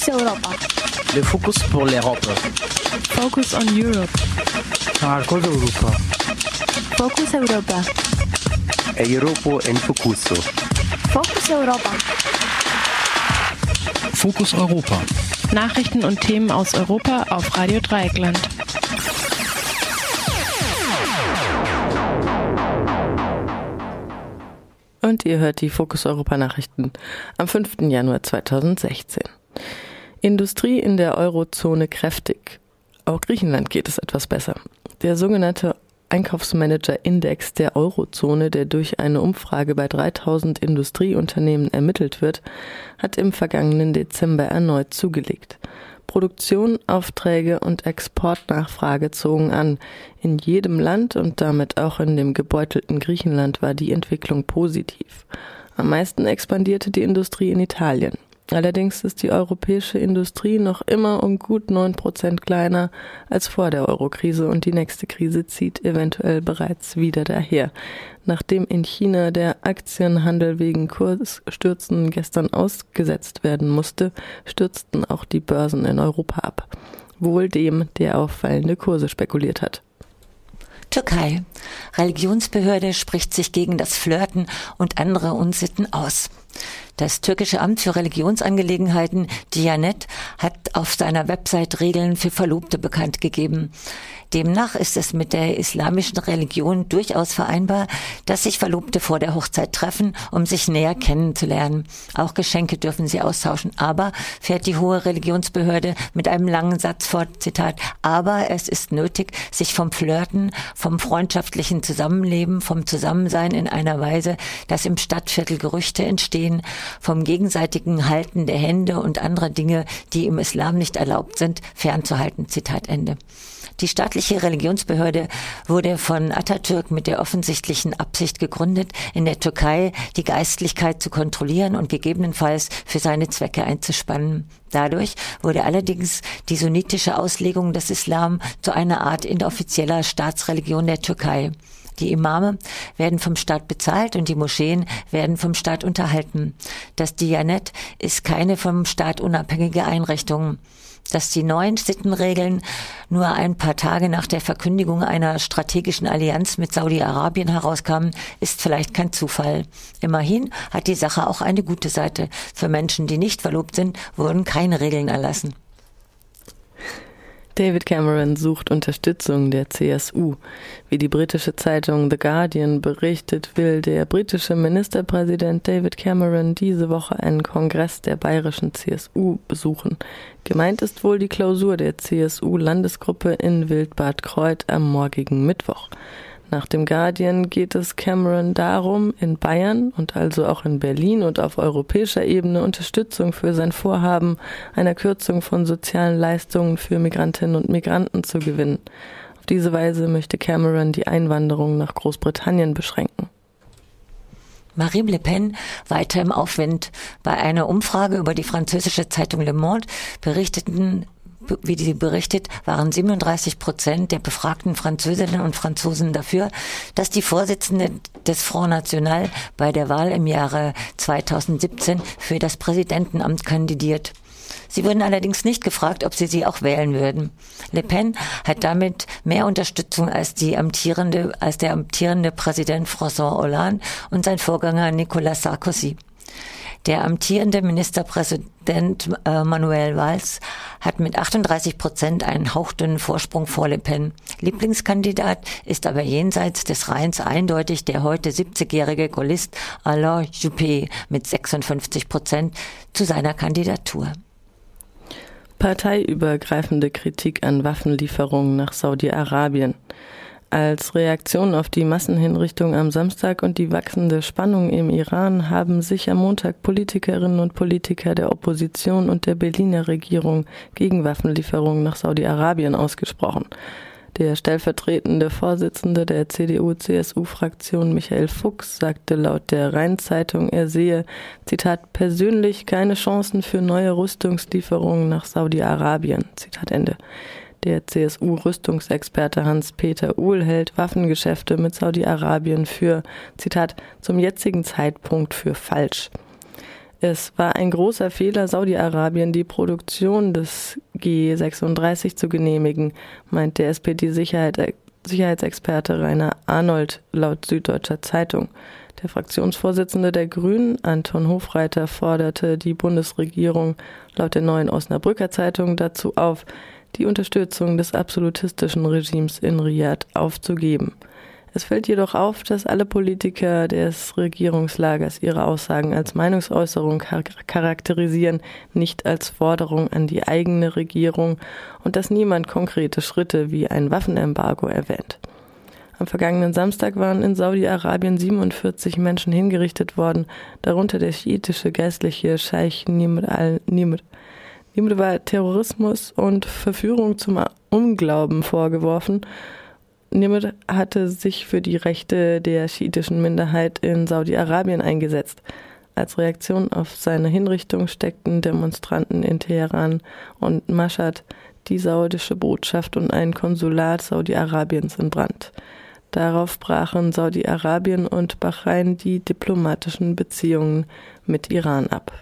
Focus Europa. Le focus pour l'Europe. Focus on Europe. Marcos Europa. Focus Europa. Europa en Focuso. Focus Europa. Fokus Europa. Nachrichten und Themen aus Europa auf Radio Dreieckland. Und ihr hört die Fokus Europa Nachrichten am 5. Januar 2016. Industrie in der Eurozone kräftig. Auch Griechenland geht es etwas besser. Der sogenannte Einkaufsmanager-Index der Eurozone, der durch eine Umfrage bei 3000 Industrieunternehmen ermittelt wird, hat im vergangenen Dezember erneut zugelegt. Produktion, Aufträge und Exportnachfrage zogen an. In jedem Land und damit auch in dem gebeutelten Griechenland war die Entwicklung positiv. Am meisten expandierte die Industrie in Italien. Allerdings ist die europäische Industrie noch immer um gut neun Prozent kleiner als vor der Eurokrise und die nächste Krise zieht eventuell bereits wieder daher. Nachdem in China der Aktienhandel wegen Kursstürzen gestern ausgesetzt werden musste, stürzten auch die Börsen in Europa ab. Wohl dem, der auf fallende Kurse spekuliert hat. Türkei. Religionsbehörde spricht sich gegen das Flirten und andere Unsitten aus. Das türkische Amt für Religionsangelegenheiten, Diyanet, hat auf seiner Website Regeln für Verlobte bekannt gegeben. Demnach ist es mit der islamischen Religion durchaus vereinbar, dass sich Verlobte vor der Hochzeit treffen, um sich näher kennenzulernen. Auch Geschenke dürfen sie austauschen. Aber, fährt die hohe Religionsbehörde mit einem langen Satz fort, Zitat, aber es ist nötig, sich vom Flirten, vom freundschaftlichen Zusammenleben, vom Zusammensein in einer Weise, dass im Stadtviertel Gerüchte entstehen, vom gegenseitigen Halten der Hände und anderer Dinge, die im Islam nicht erlaubt sind, fernzuhalten. Zitat Ende. Die staatliche Religionsbehörde wurde von Atatürk mit der offensichtlichen Absicht gegründet, in der Türkei die Geistlichkeit zu kontrollieren und gegebenenfalls für seine Zwecke einzuspannen. Dadurch wurde allerdings die sunnitische Auslegung des Islam zu einer Art inoffizieller Staatsreligion der Türkei. Die Imame werden vom Staat bezahlt und die Moscheen werden vom Staat unterhalten. Das Dianet ist keine vom Staat unabhängige Einrichtung. Dass die neuen Sittenregeln nur ein paar Tage nach der Verkündigung einer strategischen Allianz mit Saudi-Arabien herauskamen, ist vielleicht kein Zufall. Immerhin hat die Sache auch eine gute Seite. Für Menschen, die nicht verlobt sind, wurden keine Regeln erlassen. David Cameron sucht Unterstützung der CSU. Wie die britische Zeitung The Guardian berichtet, will der britische Ministerpräsident David Cameron diese Woche einen Kongress der bayerischen CSU besuchen. Gemeint ist wohl die Klausur der CSU-Landesgruppe in Wildbad Kreuth am morgigen Mittwoch. Nach dem Guardian geht es Cameron darum, in Bayern und also auch in Berlin und auf europäischer Ebene Unterstützung für sein Vorhaben einer Kürzung von sozialen Leistungen für Migrantinnen und Migranten zu gewinnen. Auf diese Weise möchte Cameron die Einwanderung nach Großbritannien beschränken. Marine Le Pen weiter im Aufwind. Bei einer Umfrage über die französische Zeitung Le Monde berichteten wie sie berichtet, waren 37 Prozent der befragten Französinnen und Franzosen dafür, dass die Vorsitzende des Front National bei der Wahl im Jahre 2017 für das Präsidentenamt kandidiert. Sie wurden allerdings nicht gefragt, ob sie sie auch wählen würden. Le Pen hat damit mehr Unterstützung als die amtierende, als der amtierende Präsident François Hollande und sein Vorgänger Nicolas Sarkozy. Der amtierende Ministerpräsident äh, Manuel Valls hat mit 38 Prozent einen hauchdünnen Vorsprung vor Le Pen. Lieblingskandidat ist aber jenseits des Rheins eindeutig der heute 70-jährige Gaullist Alain Juppé mit 56 Prozent zu seiner Kandidatur. Parteiübergreifende Kritik an Waffenlieferungen nach Saudi-Arabien. Als Reaktion auf die Massenhinrichtung am Samstag und die wachsende Spannung im Iran haben sich am Montag Politikerinnen und Politiker der Opposition und der Berliner Regierung gegen Waffenlieferungen nach Saudi-Arabien ausgesprochen. Der stellvertretende Vorsitzende der CDU-CSU-Fraktion Michael Fuchs sagte laut der Rheinzeitung, er sehe, Zitat, persönlich keine Chancen für neue Rüstungslieferungen nach Saudi-Arabien. Zitat Ende. Der CSU-Rüstungsexperte Hans-Peter Uhl hält Waffengeschäfte mit Saudi-Arabien für, Zitat, zum jetzigen Zeitpunkt für falsch. Es war ein großer Fehler, Saudi-Arabien die Produktion des G36 zu genehmigen, meint der SPD-Sicherheit Sicherheitsexperte Rainer Arnold laut Süddeutscher Zeitung. Der Fraktionsvorsitzende der Grünen, Anton Hofreiter, forderte die Bundesregierung laut der neuen Osnabrücker Zeitung dazu auf, die Unterstützung des absolutistischen Regimes in Riyadh aufzugeben. Es fällt jedoch auf, dass alle Politiker des Regierungslagers ihre Aussagen als Meinungsäußerung charakterisieren, nicht als Forderung an die eigene Regierung und dass niemand konkrete Schritte wie ein Waffenembargo erwähnt. Am vergangenen Samstag waren in Saudi-Arabien 47 Menschen hingerichtet worden, darunter der schiitische geistliche Scheich Nimr al-Nimr. Nimr war Terrorismus und Verführung zum Unglauben vorgeworfen Nimr hatte sich für die Rechte der schiitischen Minderheit in Saudi-Arabien eingesetzt. Als Reaktion auf seine Hinrichtung steckten Demonstranten in Teheran und Mashhad die saudische Botschaft und ein Konsulat Saudi-Arabiens in Brand. Darauf brachen Saudi-Arabien und Bahrain die diplomatischen Beziehungen mit Iran ab.